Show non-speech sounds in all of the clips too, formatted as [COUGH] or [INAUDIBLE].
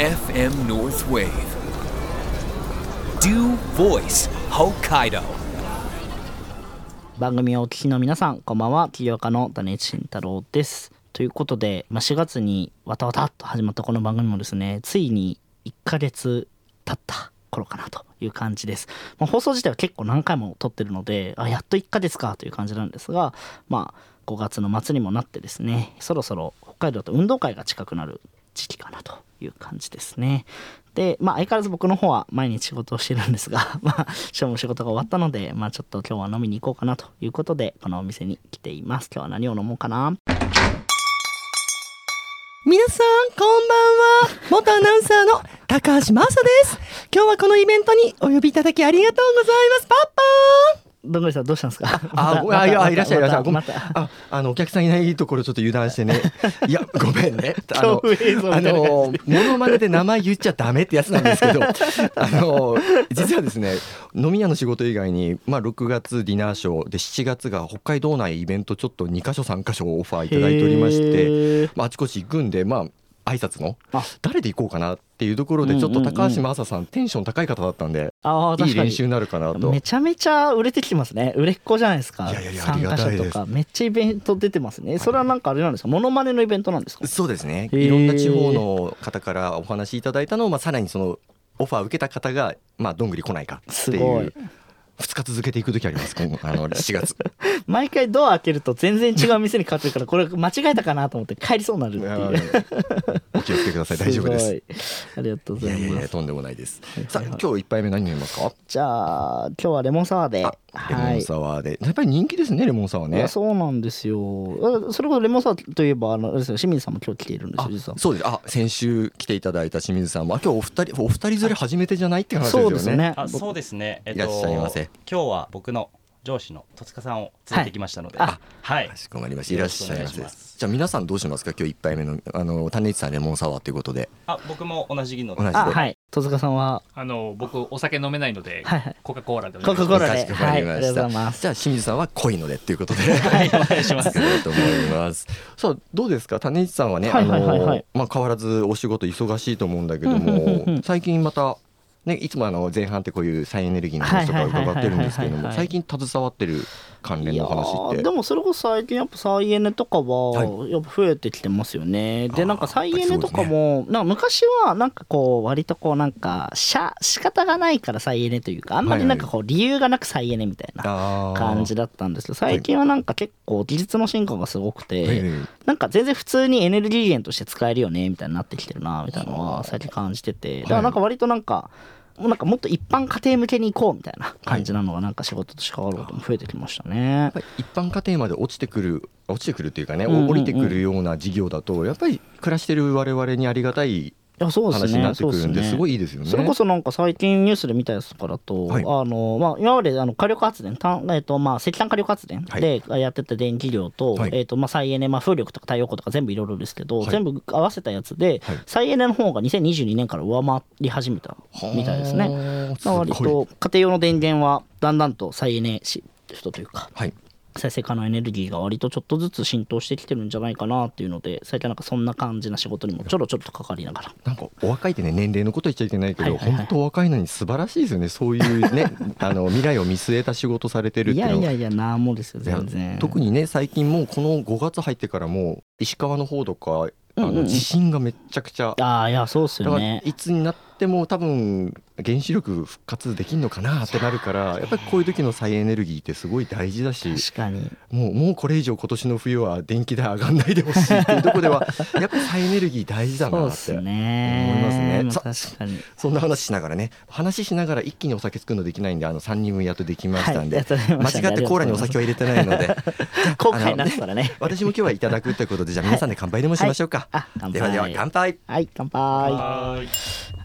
FM North Wave. Do Voice Hokkaido. 番組をお聞きの皆さんこんばんは起業家の種慎太郎ですということで、まあ、4月にわたわたと始まったこの番組もですねついに1ヶ月経った頃かなという感じです、まあ、放送自体は結構何回も撮ってるのであやっと1ヶ月かという感じなんですがまあ5月の末にもなってですねそろそろ北海道と運動会が近くなる時期かなという感じですねで、まあ、相変わらず僕の方は毎日仕事をしてるんですが、[LAUGHS] まあ、今日も仕事が終わったので、まあ、ちょっと今日は飲みに行こうかなということで、このお店に来ています。今日は何を飲もうかな皆さん、こんばんは。元アナウンサーの高橋真麻です。今日はこのイベントにお呼びいただきありがとうございます。パッパーどんぐりさんどうしたんですか？あ、[LAUGHS] いや、いらっしゃい、いらっしゃい。ごめん。あ、あの、お客さんいないところちょっと油断してね。[LAUGHS] いや、ごめんね。あの、[LAUGHS] あの、モノマネで名前言っちゃダメってやつなんですけど、あの、実はですね、飲み屋の仕事以外に、まあ、6月ディナーショーで、7月が北海道内イベントちょっと2箇所3箇所オファーいただいておりまして、まあ、あちこち行くんで、まあ、挨拶のあ誰で行こうかなっていうところでちょっと高橋真麻さんテンション高い方だったんでい確かに。い練習になるかなと。めちゃめちゃ売れてきてますね。売れっ子じゃないですか。いやいやいや参ありがたいです。加者とか、めっちゃイベント出てますね。それはなんかあれなんですか？モノマネのイベントなんですか？そうですね。いろんな地方の方からお話しいただいたのを、まあ、さらにそのオファーを受けた方が、まあ、どんぐり来ないかっていう。2日続けていく時あります今あの [LAUGHS] 4月。毎回ドア開けると全然違う店に変わってるから、これ間違えたかなと思って帰りそうになるっていう。お気をつけください。大丈夫です。ありがとうございます。いやいやとんでもないです。はいさあはいはい今日一杯目何飲みますか？じゃあ、今日はレモンサワーで。あレモンサワーで、やっぱり人気ですねレモンサワーね。そうなんですよ。あそれこそレモンサワーといえば、あの、あれですよ清水さんも今日来ているんですあよ、実は。そうです。あ先週来ていただいた清水さんも。あ今日お二人お二人連れ初めてじゃないって話ですよね。そうですね。あそうですね、えっと、いらっしゃいませ。今日は僕の上司の戸塚さんを連れてきましたので、はいあはい。かしこまりました。いらっしゃいまよろしくせお願いします。じゃあ皆さんどうしますか？今日一杯目のあの種市さんレモンサワーということで。あ僕も同じので同じであ、はい。戸塚さんは、あの僕お酒飲めないので、はい。はいコカ・コーラでおコ願いします。カ・コーラで。はい。ありがとうございます。じゃあ清水さんは濃いのでっていうことで。はいお願いします。と思います。さあどうですか？種市さんはね、はいはいはいはい。あのまあ変わらずお仕事忙しいと思うんだけども最近またねいつもあの前半ってこういう再エネルギーの話とか伺ってるんですけどもはいはいはい。はいはい最近携わってる関連の話いってでもそれこそ最近やっぱ再エネとかははやっぱ増えてきてますよね、であーなんか再エネとかも、なんか昔はなんかこう割とこうなんかしゃ仕方がないから再エネというかあんまりなんかこう理由がなく再エネみたいな感じだったんですけど最近はなんか結構技術の進化がすごくて、はいはい。なんか全然普通にエネルギー源として使えるよねみたいになってきてるなみたいなのは最近感じててだからなんか割となんかもうなんかもっと一般家庭向けに行こうみたいな感じなのがなんか仕事として関わることも増えてきましたね。一般家庭まで落ちてくる落ちてくるっていうかね、うんうんうん降りてくるような事業だとやっぱり暮らしてる我々にありがたい話になってくるんでそうですね。すごいいいですよね。それこそなんか最近ニュースで見たやつとかだと、はい。あのまあ、今まであの火力発電、たんえっとまあ、石炭火力発電はい。でやってた電気量と,、はい。えっとまあ、再エネ、まあ、風力とか太陽光とか全部いろいろですけど、はい。全部合わせたやつで、はい。再エネの方が2022年から上回り始めたみたいですね。すごい。と家庭用の電源はだんだんと再エネシフトというかはい再生可能エネルギーが割とちょっとずつ浸透してきてるんじゃないかなっていうので最近なんかそんな感じな仕事にもちょろちょろと関わりながら。なんかお若いってね年齢のこと言っちゃいけないけど、はいはいはい。本当お若いのに素晴らしいですよね。そういうね [LAUGHS] あの未来を見据えた仕事されてるっいていうの。はやいやいやなんもですよ全然。特にね最近もうこの5月入ってからもう石川の方とかあうんうんうん。の地震がめっちゃくちゃ、ああいやそうっすよね。いつになっても多分原子力復活できんのかな？ってなるからやっぱりこういう時の再エネルギーってすごい大事だし確かに。もうもうこれ以上今年の冬は電気代上がんないでほしいっていうところでは [LAUGHS] やっぱり再エネルギー大事だなって思いますね。そんな話しながらね話しながら一気にお酒作るのできないんであの3人分やっとできましたんで、はい間違ってコーラにお酒は入れてないので。[LAUGHS] 後悔になったらね私も今日はいただくということでじゃあ皆さんで乾杯でもしましょうか、あ乾杯。ではでは乾杯。はい乾杯。はーい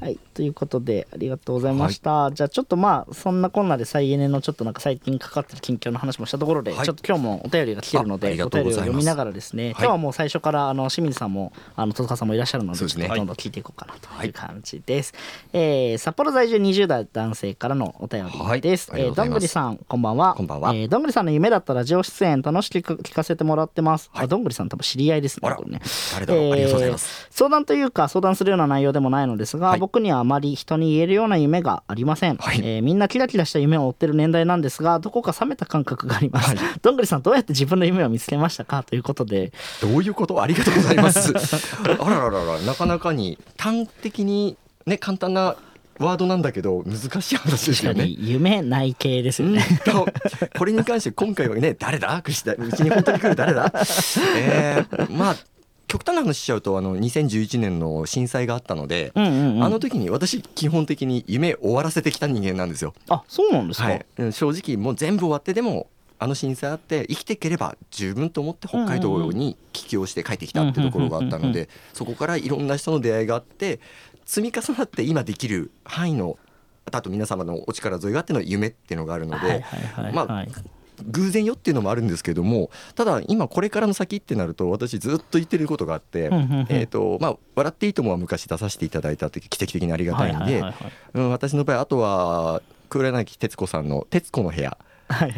はいということでありがととうございました、じゃあちょっとまあそんなこんなで再エネのちょっとなんか最近かかってる近況の話もしたところで、はい。ちょっと今日もお便りが来てるのでお便りを読みながらですね、今日はもう最初からあの清水さんもあの戸塚さんもいらっしゃるのでどんどん聞いていこうかなという感じです、えー札幌在住20代男性からのお便りです、えーどんぐりさんこんばんは。こんばんは。えーどんぐりさんの夢だったラジオ出演楽しく聞かせてもらってます、あどんぐりさん多分知り合いですねね。誰だろう。ありがとうございます。えー相談というか相談するような内容でもないのですが、はい。僕にはあまり人に言えるような夢がありません、はい。えーみんなキラキラした夢を追ってる年代なんですがどこか冷めた感覚があります、どんぐりさんどうやって自分の夢を見つけましたかということで。どういうこと？ありがとうございます。[LAUGHS] あららららなかなかに端的にね簡単なワードなんだけど難しい話ですよね。夢ない系ですようん。ね、とこれに関して今回はね誰だ？うちに本当に来る誰だ？えー、まあ極端な話しちゃうとあの2011年の震災があったので、うんうんうん。あの時に私基本的に夢終わらせてきた人間なんですよ。あそうなんですか、はい、うん正直もう全部終わってでもあの震災あって生きていければ十分と思って北海道に帰郷して帰ってきたってところがあったのでそこからいろんな人の出会いがあって積み重なって今できる範囲のあと皆様のお力添えがあっての夢っていうのがあるので、はいはいはいまあはい偶然よっていうのもあるんですけどもただ今これからの先ってなると私ずっと言ってることがあって、えーとまあ、笑っていいともは昔出させていただいた時奇跡的にありがたいんで、私の場合あとは黒柳徹子さんの「徹子の部屋」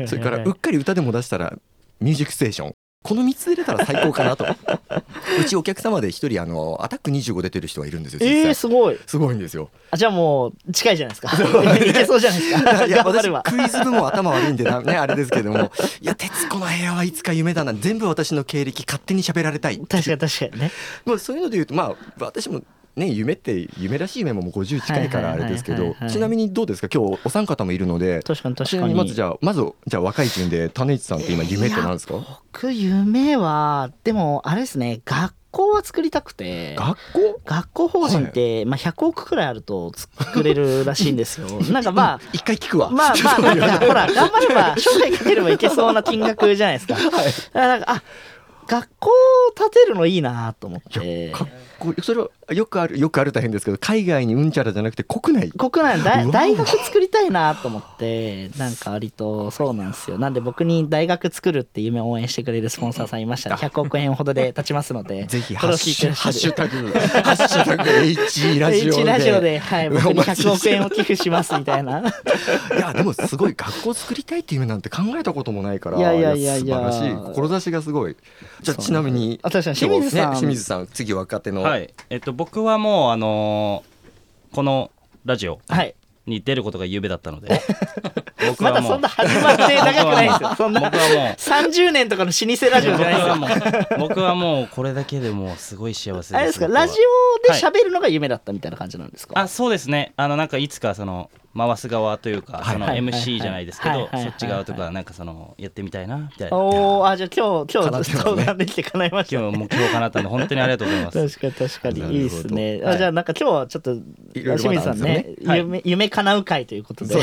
それからうっかり歌でも出したら「ミュージックステーション」この3つ出れたら最高かなと。[LAUGHS] うちお客様で一人あのアタック25出てる人がいるんですよ実えー、際。すごい。すごいんですよ。あじゃあもう近いじゃないですか。[LAUGHS] いけそうじゃないですか。いや私クイズ部も頭悪いんでなねあれですけども。いや「徹子の部屋」はいつか夢だな全部私の経歴勝手に喋られたい確かに確かにね。まあ、そういうので言うとまあ私もね夢って夢らしい夢ももう50近いからあれですけどはいはい。はいはい。ちなみにどうですか？今日お三方もいるので確かに確かに。まずじゃあまずじゃあ若い順で種市さんって今夢って何ですか？僕夢はでもあれですね学校は作りたくて。学校？学校法人って、まあ、100億くらいあると作れるらしいんですよ。[LAUGHS] なんかまあ一回聞くわ。まあまあなんかほら頑張れば将来かければいけそうな金額じゃないですか。だからなんかあ学校を建てるのいいなと思ってそれはよくあるよくある大変ですけど海外にうんちゃらじゃなくて国内。国内の大大学作りたいなと思ってなんか割とそうなんですよ。なんで僕に大学作るって夢を応援してくれるスポンサーさんいましたら100億円ほどで立ちますので [LAUGHS] ぜひこれを聞いてらっしゃハッシュるタグハッシュタグ H ラジオで。H ラジオで、はい、僕にお待ちして100億円を寄付しますみたいな。いやでもすごい学校作りたいっていう夢なんて考えたこともないからいやいやいやいや。素晴らしい。志がすごい。じゃあちなみにあ確かに清水さん。ね清水さん次若手の、はい。えっと僕はもうあのーこのラジオはい。に出ることが夢だったので。[LAUGHS] 僕まだはもうんそな始まって長くないですよ。そんな僕はもう30年とかの老舗ラジオじゃないですよ。僕はもうこれだけでもうすごい幸せです。あれですか僕は。ラジオで喋るのが夢だったみたいな感じなんですか、あそうですね。あのなんかいつかその回す側というか、そのはい。MC じゃないですけど、はい。はい。はい。そっち側とかなんかそのやってみたいなみたいな。おおあじゃあ今日今日相談できて叶いました。今日もう今日かなったんで本当にありがとうございます。確かに確かに。いいですね、はい。あじゃあなんか今日はちょっと清水さんねはい。夢夢叶う会ということで。そ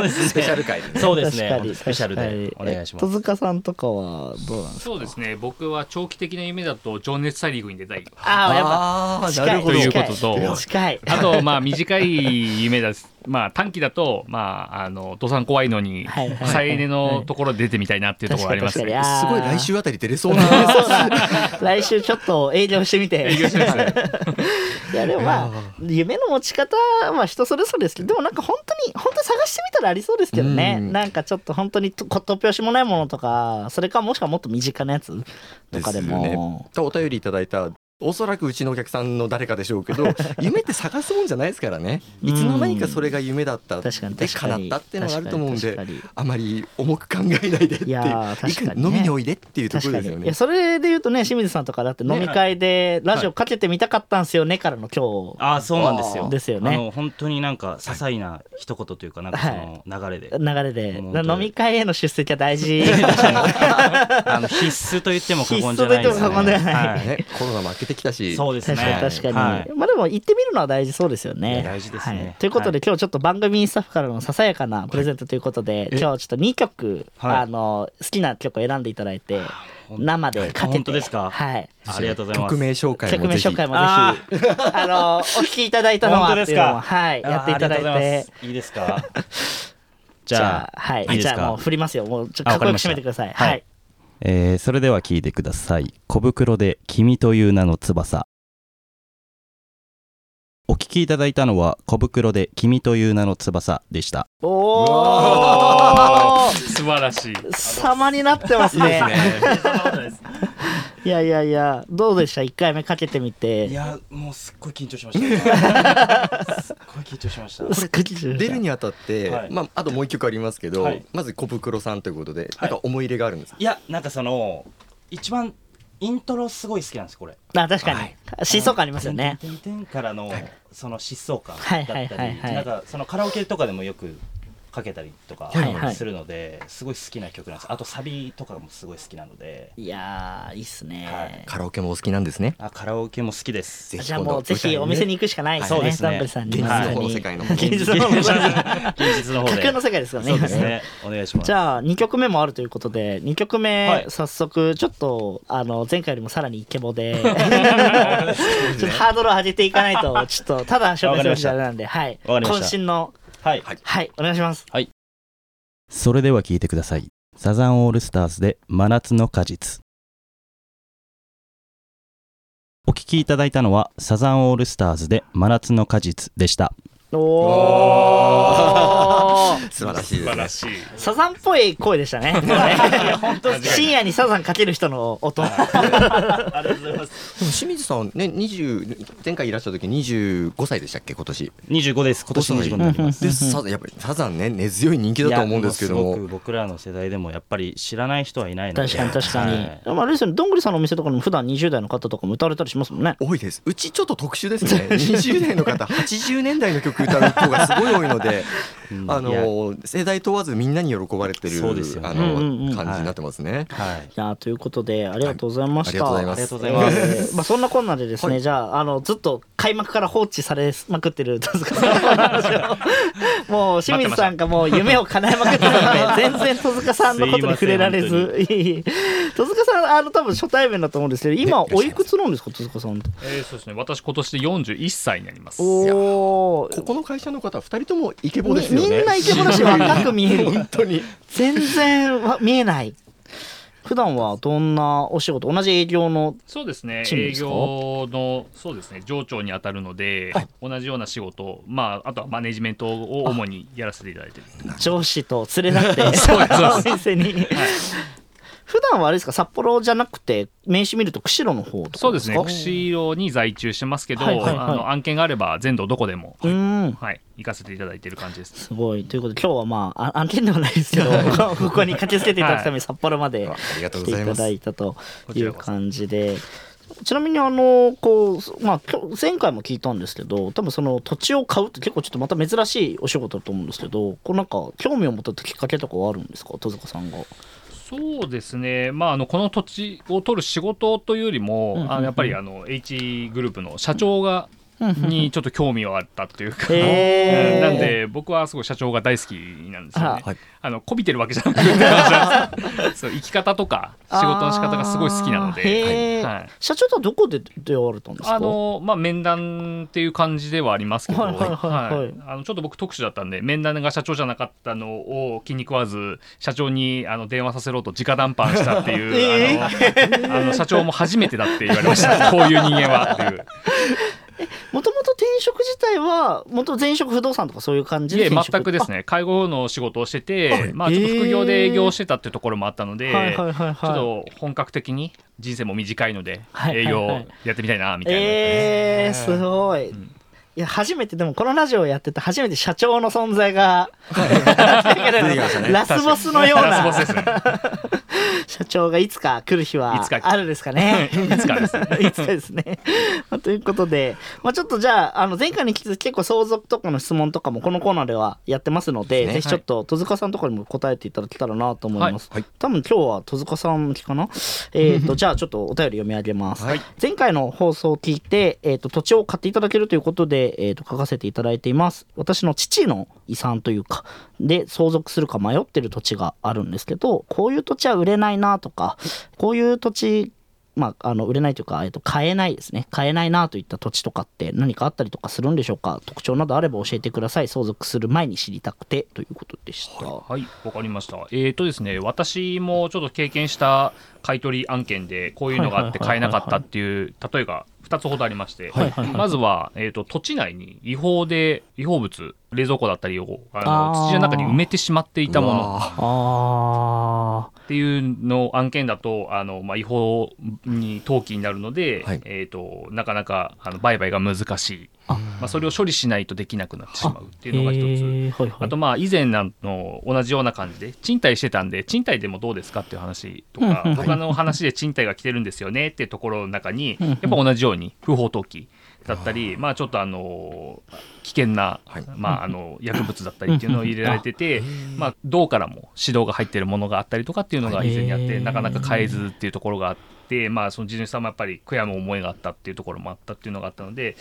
うですね。スペシャル回でそうですね。スペシャルでお願いします。戸塚さんとかはどうなんですか？そうですね。僕は長期的な夢だと情熱大陸に出たい。ああやっぱ近いなるほど。ということと。近い。あとまあ短い夢ですまあ短期だとまああの登山怖いのに再エネのところで出てみたいなっていうところがありますすごい来週あたり出れそうな。来週ちょっと営業してみて。営業してますねいやでもまあ夢の持ち方は人それぞれですけどでもなんか本当に本当に探してみたらありそうですけどね。うん。なんかちょっと本当にと突拍子もないものとかそれかもしくはもっと身近なやつとかでですよね。もお便りいただいたおそらくうちのお客さんの誰かでしょうけど [LAUGHS] 夢って探すもんじゃないですからね。いつの間にかそれが夢だった。確かにで叶ったっていうのがあると思うんであまり重く考えないでっていう。飲みにおいでっていうところですよね。やそれで言うとね清水さんとかだって飲み会でラジオかけてみたかったんですよねからの今日。あそうなんですよ。ですよね。あの本当になんか些細な一言というかなんかその流れで、流れで。飲み会への出席は大事。[LAUGHS] あの必須と言っても過言じゃないですね。必須と言っても過言ではない。はい。ね、コロナ負けてってきたし。そうですね。確かに確かに、はい。まあでも行ってみるのは大事そうですよね。大事ですね。はい。ということで、はい。今日ちょっと番組スタッフからのささやかなプレゼントということで、今日ちょっと2曲、はい。あの好きな曲を選んでいただいて生でかけて。本当ですか？はい。ありがとうございます。曲名紹介曲もぜひ。名紹介もぜひ。あのお聞きいただいたのは本当ですか？はいやっていただいあーありがとうござてます。いいですか？[LAUGHS] じゃあはい。いいですか？じゃあもう振りますよ。もうちょっとかっこよく締めてください。はいえーそれでは聞いてください。小袋で君という名の翼。お聞きいただいたのは小袋で君という名の翼でした。おお素晴らしい。様になってますね。い [LAUGHS] やいやいやどうでした？1回目かけてみて。いやもうすっごい緊張しました。[LAUGHS] すっごい緊張しました。すっごい緊張しました。出るにあたって、はい。まあ、あともう一曲ありますけど、はい。まず小袋さんということで、はい。なんか思い入れがあるんですか？いやなんかその一番イントロすごい好きなんですこれ。あ確かに。疾走感ありますよね。てんてんてんからのその疾走感はいだったりはいはいはい。なんかそのカラオケとかでもよくかけたりとかはいはい。するのですごい好きな曲なんです。あとサビとかもすごい好きなので。いやーいいっすね、はい。カラオケもお好きなんですね。あカラオケも好きです。ぜひじゃあもうぜひお店に行くしかないですね。そうですね。ダンブルさんに。現実の世界の現実の方の世界現実の方で。架空の世界ですからね。そうですね。お願いします。じゃあ2曲目もあるということで2曲目、はい。早速ちょっとあの前回よりもさらにイケボで。[LAUGHS] ちょっとハードルを上げていかないとちょっとただ紹介するじゃなんで。はい。渾身のはい。はい。お願いします。それでは聞いてください。サザンオールスターズで真夏の果実。お聞きいただいたのはサザンオールスターズで真夏の果実でした。おお [LAUGHS] 素晴らしいですね。素晴らしい。サザンっぽい声でしたね。[LAUGHS] 本当深夜にサザンかける人の音。ありがとうございます。清水さんね20前回いらっしゃった時25歳でしたっけ？今年。25です。今年25になります。でサザンやっぱりサザンね根強い人気だと思うんですけども。僕らの世代でもやっぱり知らない人はいないので。確かに確かに、はい。あれですよね。どんぐりさんのお店とかにも普段20代の方とかも歌われたりしますもんね。多いです。うちちょっと特殊ですね。20代の方80年代の曲歌う子がすごい多いので。うん。あいやの世代問わずみんなに喜ばれてるそうですよね。あうんうんうん。の感じになってますね。はい。い。やということでありがとうございました、はい。ありがとうございます。ありがとうございますえーまあそんなこんなでですね、じゃああのずっと開幕から放置されまくってる戸塚さんの話をもう清水さんがもう夢を叶えまくってるので全然戸塚さんのことに触れられず。[LAUGHS] いいいい戸塚さんあの多分初対面だと思うんですけど今おいくつなんですか戸塚さんってえーそうですね。私今年で41歳になります。おおここの会社の方二人ともイケボですよね。みんなイケボだし若く見える。本当に。全然わ見えない。普段はどんなお仕事？同じ営業のそうですね。営業のそうですね。上長に当たるので同じような仕事をまああとはマネジメントを主にやらせていただいてる。上司と連れ立ってお店に普段はあれですか？札幌じゃなくて名刺見ると釧路の方とかそうですね。か釧路に在中してますけど、はいはいはい。あの案件があれば全土どこでも、うーん。はい、行かせていただいている感じです。すごい。ということで今日はまああ案件ではないですけど [LAUGHS] ここに駆けつけていただくために札幌までありがとう来ていたございます。だいたという感じで。ちなみにあのこう、まあ、前回も聞いたんですけど多分その土地を買うって結構ちょっとまた珍しいお仕事だと思うんですけどこうなんか興味を持ったきっかけとかはあるんですか？戸塚さんが。そうですね、まあ、あのこの土地を取る仕事というよりも、うんうんうん。あのやっぱりあの H グループの社長が、にちょっと興味はあったっていうか、へー。なんで僕はすごい社長が大好きなんですよね。はい。あのこびてるわけじゃなくて [LAUGHS] そう生き方とか仕事の仕方がすごい好きなので、ーはい、社長とはどこで出会われたんですか？あのまあ、面談っていう感じではありますけど、はいあのちょっと僕特殊だったんで面談が社長じゃなかったのを気に食わず社長にあの電話させろと直談判したっていう、[LAUGHS] あのあの社長も初めてだって言われました。[LAUGHS] こういう人間はっていうもともと転職自体は元前職不動産とかそういう感じで全くですね。介護の仕事をしてて、はいまあ、ちょっと副業で営業してたっていうところもあったので、ちょっと本格的に人生も短いので営業やってみたいなみたいな。えー、すごい。ん。いや初めてでもこのラジオをやってて初めて社長の存在が [LAUGHS] ラスボスのようラスボスなですね。[LAUGHS] 社長がいつか来る日はあるですかね。[LAUGHS] いつかですね。[LAUGHS] いつかですね。ということで、まあ、ちょっとじゃああの前回に結構相続とかの質問とかもこのコーナーではやってますので、ぜひちょっと戸塚さんとかにも答えていただけたらなと思います、はい。はい。多分今日は戸塚さん向きかな？えっとじゃあちょっとお便り読み上げます、はい。前回の放送を聞いて、えー、と土地を買っていただけるということで、えー、と書かせていただいています。私の父の遺産というかで相続するか迷ってる土地があるんですけどこういう土地は売れないなとかこういう土地まあ、あの売れないというか、えっと、買えないですね。買えないなといった土地とかって何かあったりとかするんでしょうか？特徴などあれば教えてください。相続する前に知りたくてということでした、はい、わかりました。えーとですね、私もちょっと経験した買い取り案件で、こういうのがあって買えなかったっていう、例えが2つほどありまして、はいはいはい。まずは、えーと、土地内に違法で、違法物、冷蔵庫だったりをあの土の中に埋めてしまっていたもの。っていうの案件だと、あのまあ、違法に登記になるので、はい。えー、となかなかあの売買が難しい、あまあ、それを処理しないとできなくなってしまうっていうのが一つ。へーはいはい。あとまあ以前の同じような感じで賃貸してたんで賃貸でもどうですかっていう話とか他の話で賃貸が来てるんですよねっていうところの中にやっぱ同じように不法投棄だったりまあちょっとあの危険なはい。まああの薬物だったりっていうのを入れられててまあ道からも指導が入ってるものがあったりとかっていうのが以前にあってなかなか買えずっていうところがあって。まあ、その地主さんもやっぱり悔やむ思いがあったっていうところもあったっていうのがあったので、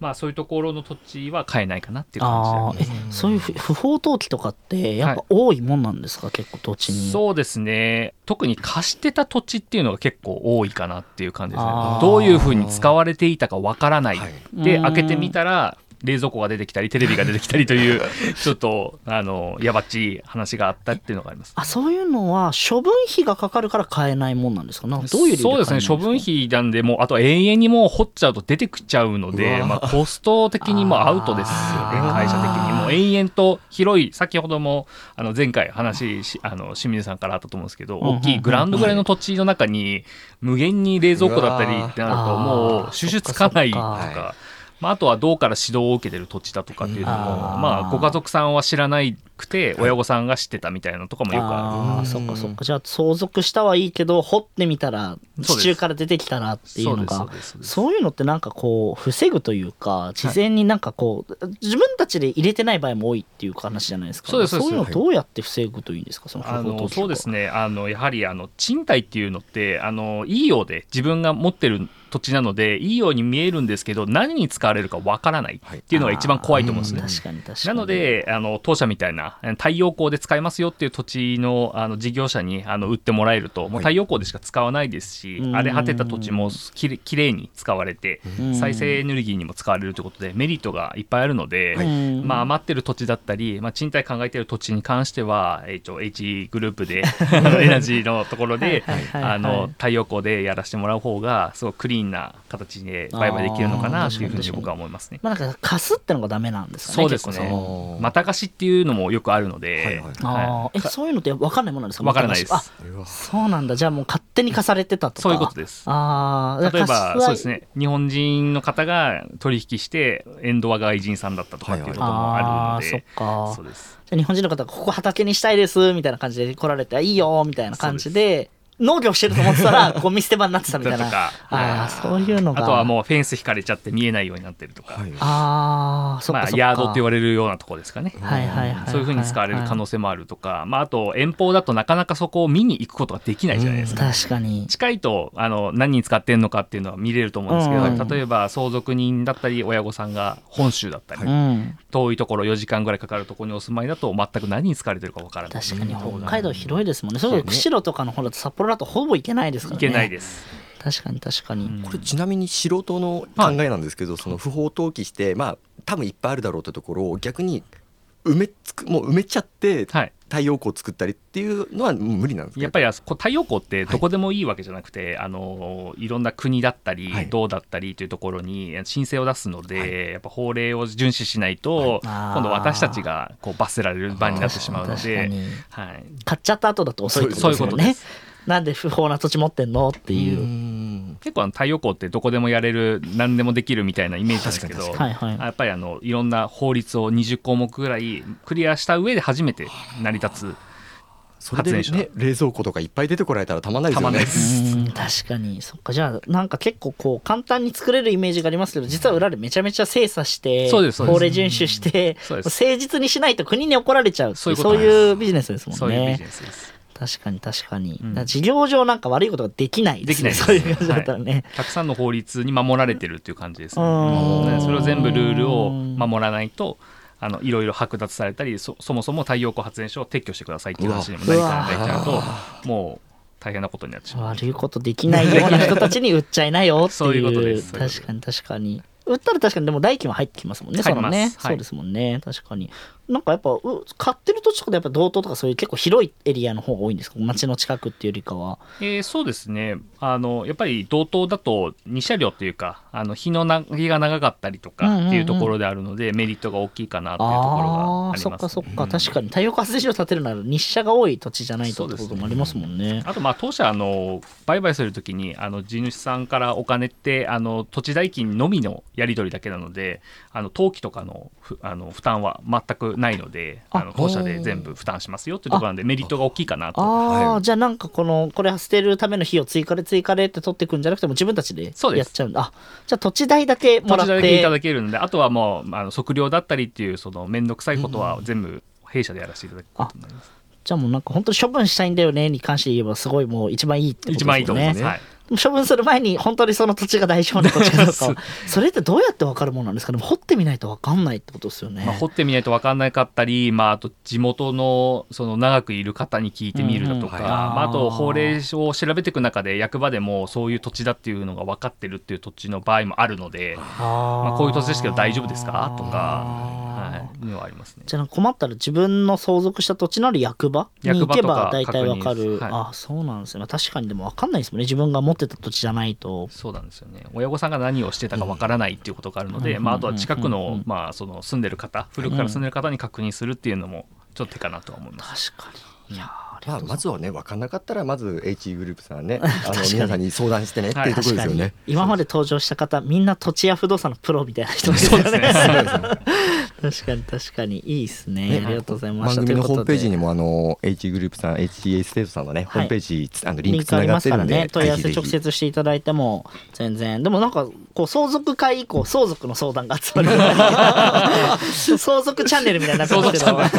まあ、そういうところの土地は買えないかなっていう感じでありますあーえそういう不不法投棄とかってやっぱ多いもんなんですか、結構土地に。そうですね。特に貸してた土地っていうのが結構多いかなっていう感じですね。どういうふうに使われていたかわからない、はい。うん。で開けてみたら冷蔵庫が出てきたりテレビが出てきたりという [LAUGHS] ちょっとあのやばっちい話があったっていうのがあります。あそういうのは処分費がかかるから買えないもんなんですか？どういうそうですね処分費なんでもうあと永遠にもう掘っちゃうと出てきちゃうのでまあ、コスト的にもアウトですよ。ね会社的にもう延々と広い先ほどもあの前回話しあの清水さんからあったと思うんですけど大きいグラウンドぐらいの土地の中に無限に冷蔵庫だったりってなるともう収集つかないとかまあ、あとはどうから指導を受けてる土地だとかっていうのも、まあ、ご家族さんは知らないくて親御さんが知ってたみたいなのとかもよくある。ああそっかそっか。じゃあ相続したはいいけど掘ってみたら地中から出てきたらっていうのがそういうのってなんかこう防ぐというか事前になんかこう、自分たちで入れてない場合も多いっていう話じゃないですか。そうですそうです。いうのどうやって防ぐといいんですか？そののそうですね。あのやはりあの賃貸っていうのってあのいいようで自分が持ってる土地なのでいいように見えるんですけど何に使われるかわからないっていうのが一番怖いと思うんですね。確かに確かに。なのであの当社みたいな太陽光で使いますよっていう土地のあの事業者にあの売ってもらえるともう太陽光でしか使わないですし、うん。荒れ果てた土地もきれきれいに使われてうん。再生エネルギーにも使われるということでメリットがいっぱいあるので、うん。まあ、余ってる土地だったり、まあ、賃貸考えてる土地に関しては、えーと H グループで [LAUGHS] あのエナジーのところであの太陽光でやらせてもらう方がすごくクリーンな形で売買できるのかなというふうに僕は思いますね。まあなんか貸すってのがダメなんですかねそうですね。また貸しっていうのもよくあるので、はいはいあはーえそういうのって分かんないものなんですか？わからないです。そうなんだ。じゃあもう勝手に貸されてたとか。そういうことです。ああ例えばそうですね。日本人の方が取引してエンドは外人さんだったとかっていうこともあるのあーそっで、か。そうです。じゃあ日本人の方がここ畑にしたいですみたいな感じで来られてあいいよみたいな感じで農業してると思ってたら [LAUGHS] ゴミ捨て場になってたみたいな。ああそういうのが。あとはもうフェンス引かれちゃって見えないようになってるとか、はい。ああそっまあ、かそっか。ヤードって言われるようなところですかね。はいはいはいそういうふうに使われる可能性もあるとか、まあ、あと遠方だとなかなかそこを見に行くことができないじゃないですか。確かに。近いとあの何に使ってんのかっていうのは見れると思うんですけど、うん例えば相続人だったり親御さんが本州だったり、うん。遠いところ4時間ぐらいかかるところにお住まいだと全く何に使われてるかわからない。確かに北海道広いですもんね。そういう釧路とかの方だと札幌だとほぼ行けないですからね。いけないです。確かに確かに、これちなみに素人の考えなんですけど、その不法投棄してまあ多分いっぱいあるだろうってところを逆に埋めつくもう埋めちゃってはい。太陽光作ったりっていうのは無理なんですかやっぱりあそこ太陽光ってどこでもいいわけじゃなくて、い、あのいろんな国だったり、はい。道だったりというところに申請を出すので、やっぱ法令を遵守しないと、はい。今度私たちがこう罰せられる場になってしまうので、はい、買っちゃった後だと遅いとそういうですもんねことです。なんで不法な土地持ってんの？っていう。う。ん。結構あの太陽光ってどこでもやれる何でもできるみたいなイメージですけど、確はいはい。やっぱりあのいろんな法律を20項目ぐらいクリアした上で初めて成り立つそれで発電ね冷蔵庫とかいっぱい出てこられたらたまんないですよね。確かに。そっか。じゃあなんか結構こう簡単に作れるイメージがありますけど実は裏でめちゃめちゃ精査して法令遵守して誠実にしないと国に怒られちゃうそういうことです。いうビジネスですもんそういうビジねネスです確かに確かに、うん。だから事業上なんか悪いことができないですね。できないですそういう感じだったらね、たくさんの法律に守られてるっていう感じですね。それを全部ルールを守らないとあのいろいろ剥奪されたりそそもそも太陽光発電所を撤去してくださいっていう話にもなりかねないってなるともう大変なことになってしまう。悪いことできないような人たちに売っちゃいなよって [LAUGHS] そういうことです。確かに確かに。売ったら確かにでも代金は入ってきますもんね。入ります。そのね、はい。そうですもんね。確かになんかやっぱう買ってる土地とかでやっぱ道東とかそういう結構広いエリアの方が多いんですか？街の近くっていうよりかは。えーそうですね。あのやっぱり同等だと日射量というかあの日のな日が長かったりとうんうんうん。かっていうところであるので、メリットが大きいかなっていうところがあります。ね、っかそっか。確かに。太陽光発電所を建てるなら日射が多い土地じゃないとってこともありますもん。ねあとまあ当社あの売買するときにあの地主さんからお金ってあの土地代金のみのやり取りだけなのであの登記とかのふあの負担は全くないのであの当社で全部負担しますよっていうところなんでメリットが大きいかなと。ああ、はい。じゃあなんかこのこれ捨てるための費用追加で追加でって取っていくんじゃなくても自分たちでやっちゃうんだ。あじゃあ土地代だけも土らって地代金いただけるんであとはもうあの測量だったりっていうその面倒くさいことは全部弊社でやらせていただくことになります、じゃあもうなんか本当に処分したいんだよねに関して言えばすごいもう一番いいってことですよね一番いいと思います、はい処分する前に本当にその土地が大丈夫な土地かどうかを [LAUGHS] それってどうやって分かるものなんですか？ね掘ってみないと分かんないってことですよね、まあ、掘ってみないと分かんなかったり、まあ、あと地元のその長くいる方に聞いてみるだとか、うんうんまあ、あと法令を調べていく中で役場でもそういう土地だっていうのが分かってるっていう土地の場合もあるので、まあ、こういう土地ですけど大丈夫ですか？とか、はい、はありますね。じゃあ困ったら自分の相続した土地のある役場に行けば大体わかる、はい。あそうなんですね、まあ、確かにでも分かんないですもんね。自分が持ってた土地じゃないと。そうなんですよね。親御さんが何をしてたか分からないっていうことがあるので、うんまあ、あとは近くうんの,、まあその住んでる方古くから住んでる方に確認するっていうのもちょっと手かなとは思います。確かに。いやまあ、まずはね分かんなかったらまず HE グループさんね [LAUGHS] あの皆さんに相談してねっていうところですよね。今まで登場した方みんな土地や不動産のプロみたいな人ですよね [LAUGHS] 確かに確かにいいですね。ねありがとうございました。番組のホームページにももあの HE グループさん HTA ステートさんのね、ホームページあのリンリンクありクつながますからねってるんで問い合わせ直接していただいても全然。でもなんかこう相続会以降相続の相談が集まる。[LAUGHS] 相続チャンネルみたいになってますけど。皆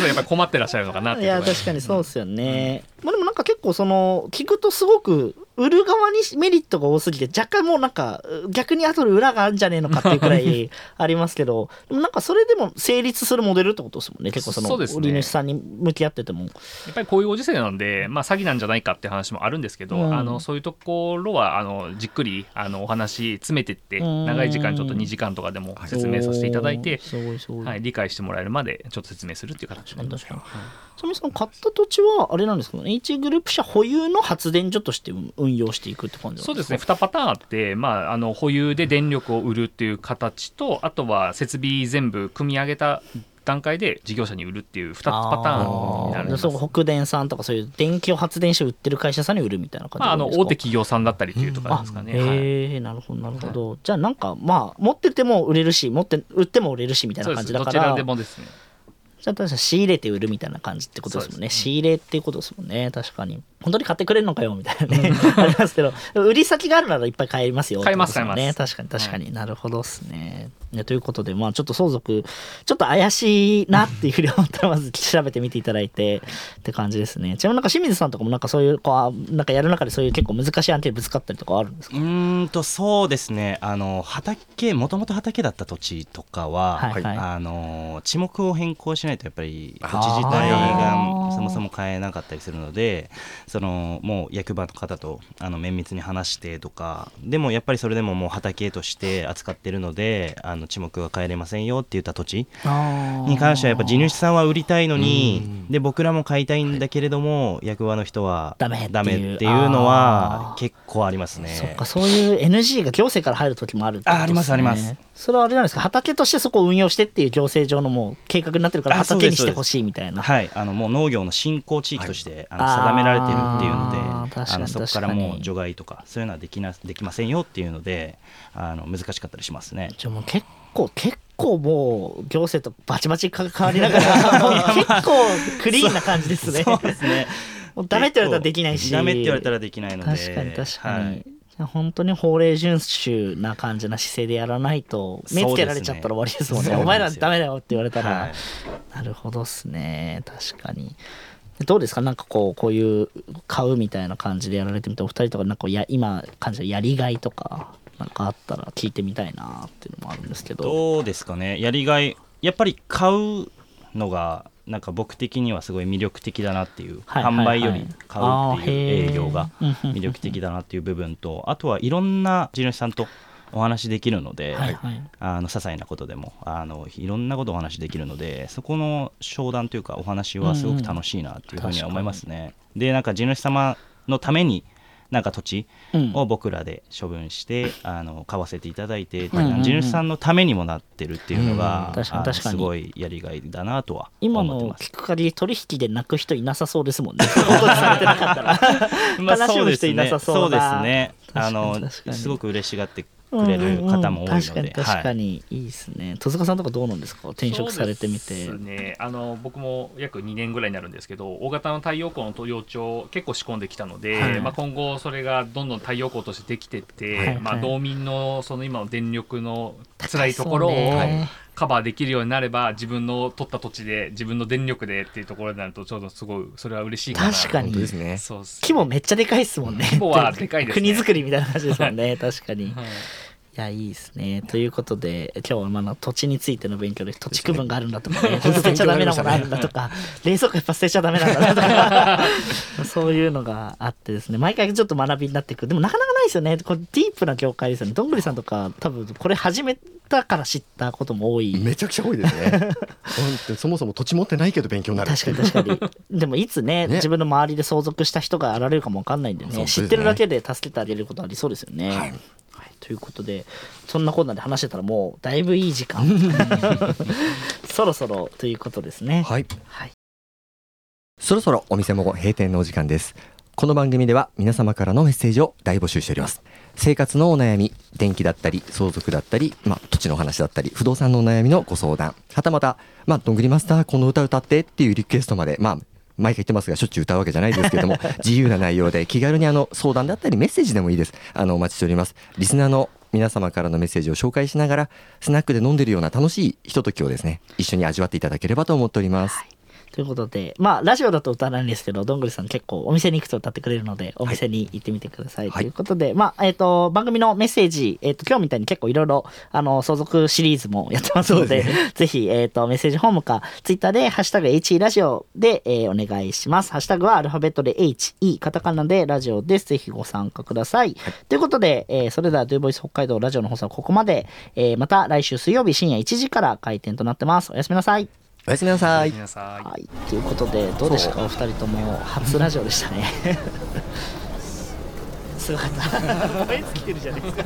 さんやっぱり困ってらっしゃるのかなっていや確かにそうですよね、まあでもなんか結構その聞くとすごく売る側にメリットが多すぎて若干もうなんか逆に後で裏があるんじゃねえのかっていうくらい [LAUGHS] ありますけどでもなんかそれでも成立するモデルってことですもんね。結構その売り主さんに向き合ってても。やっぱりこういうご時世なんで、まあ、詐欺なんじゃないかって話もあるんですけど、うん。あのそういうところはあのじっくりあのお話詰めてってうん。長い時間ちょっと2時間とかでも説明させていただいてはい、理解してもらえるまでちょっと説明するっていう形になります確かちなみに。その買った土地はあれなんですかね。H グループ社保有の発電所として運用していくって感じそうですね。か2パターンあって、まあ、あの保有で電力を売るっていう形とあとは設備全部組み上げた段階で事業者に売るっていう2つパターンになります。あー。そう北電さんとかそういう電気を発電所売ってる会社さんに売るみたいな感じまあ、あのですか？大手企業さんだったりっていうとかですかね、はい。へえなるほどなるほど、じゃあなんかまあ持ってても売れるし持って売っても売れるしみたいな感です。どちらじだからでもですね仕入れて売るみたいな感じってことですもんね。仕入れっていうことですもんね。確かに。本当に買ってくれるのかよみたいな。ね [LAUGHS] [LAUGHS] ありますけど。売り先があるならいっぱい買えますよ買えます買えます。確かに確かに、なるほどですねねということでまあちょっと相続ちょっと怪しいなっていうふうに思ったらまず調べてみていただいてって感じですね。ちなみになんか清水さんとかもなんかそういうこうあなんかやる中でそういう結構難しい案件ぶつかったりとかあるんですか？うーんとそうですね。あの畑もともと畑だった土地とかは、はいはい。あの地目を変更しないとやっぱり土地自体がそもそも買えなかったりするのでそのもう役場の方とあの綿密に話してとかでもやっぱりそれでももう畑として扱ってるのであの地目が変えれませんよって言った土地。に関してはやっぱ地主さんは売りたいのにで僕らも買いたいんだけれども、役場の人はダメっていうダメっていうのは結構ありますね。そっかそういう NG が行政から入る時もあるね。あありますあります。それはあれなんですか。畑としてそこを運用してっていう行政上のもう計画になってるから畑にしてほしいみたいな。はい、あのもう農業の振興地域として、あのあー定められてるっていうのであのそこからもう除外とかそういうのはできなできませんよっていうのであの難しかったりしますね。じゃあもう結構結構もう行政とバチバチ関わりながら [LAUGHS] 結構クリーンな感じですね。そうですね。もうダメって言われたらできないし。ダメって言われたらできない。ので確かに。確かに、はい本当に法令遵守な感じな姿勢でやらないと目つけられちゃったら終わりですもんね。ね。お前らダメだよって言われたら、はい。なるほどっすね。確かに。どうですか？なんかこうこういう買うみたいな感じでやられてみてお二人とかなんかや今感じたやりがいとかなんかあったら聞いてみたいなっていうのもあるんですけど。どうですかね。やりがいやっぱり買うのがなんか僕的にはすごい魅力的だなっていう、はいはいはい。販売より買うっていう営業が魅力的だなっていう部分とあとはいろんな地主さんとお話できるので、はいはい。あの些細なことでもあのいろんなことをお話できるのでそこの商談というかお話はすごく楽しいなっていうふうには思いますね。でなんか地主様のためになんか土地うん。を僕らで処分して、あの買わせていただいて、地主さんのためにもなってるっていうのが、うんすごいやりがいだなとは今。の聞く限り取引で泣く人いなさそうですもんね。[LAUGHS] [LAUGHS] まあ悲しむ人いなさそうそうでなすね。あのすごく嬉しがってくれる方も多いので、うんうんうん確かに確かにいいですね。戸塚さんとかどうなんですか？転職されてみて。そうですね。あの僕も約2年ぐらいになるんですけど大型の太陽光の養鳥結構仕込んできたので、はい。まあ、今後それがどんどん太陽光としてできてって、はい。はい。まあ、道民のその今の電力の辛いところをねカバーできるようになれば自分の取った土地で自分の電力でっていうところになるとちょうどすごいそれは嬉しいかな。確かに。ですね。そうっす規模めっちゃでかいっすもんね。規模はでかいですね。国づくりみたいな感じですもんね。確かに。はいいや、いいですね。ということで、今日はまだ土地についての勉強で、土地区分があるんだとかね、捨てちゃダメなものあるんだとか、冷蔵庫やっぱ捨てちゃダメなんだなとか、そういうのがあってですね、毎回ちょっと学びになってくる。でもなかなかないですよね。これディープな業界ですよね。どんぐりさんとか、多分これ始めたから知ったことも多い。めちゃくちゃ多いですねそもそも土地持ってないけど勉強になる確かに確かにでもいつねね自分の周りで相続した人が現れるかもわかんないんでねですね知ってるだけで助けてあげることありそうですよね。はいはいということでそんなこんなで話してたらもうだいぶいい時間。[LAUGHS] そろそろということですね。はい。はい。そろそろお店も閉店のお時間です。この番組では皆様からのメッセージを大募集しております。生活のお悩み電気だったり相続だったり、まあ、土地の話だったり不動産のお悩みのご相談はたまた、まあ、どんぐりマスターこの歌歌ってっていうリクエストまでまあ毎回言ってますがしょっちゅう歌うわけじゃないですけれども [LAUGHS] 自由な内容で気軽にあの相談だったりメッセージでもいいです。あのお待ちしております。リスナーの皆様からのメッセージを紹介しながらスナックで飲んでるような楽しいひとときをですね一緒に味わっていただければと思っております、ということでまあラジオだと歌わないんですけどどんぐりさん結構お店に行くと歌ってくれるのでお店に行ってみてください、はい。ということでまあえっ、と番組のメッセージ、えっと今日みたいに結構いろいろあの相続シリーズもやってますので [LAUGHS] ぜひ、えっとメッセージホームかツイッターで「ハッシュタグ #HE ラジオで」えーお願いします。ハッシュタグはアルファベットで HE カタカナでラジオです。ぜひご参加ください、ということで、えーそれでは「ドゥーボイス北海道ラジオ」の放送はここまで、えーまた来週水曜日深夜1時から開店となってます。おやすみなさいおやすみなさい。はい、ということでどうでしたか？お二人とも初ラジオでしたね。[LAUGHS] すごかった。燃え尽きてるじゃないですか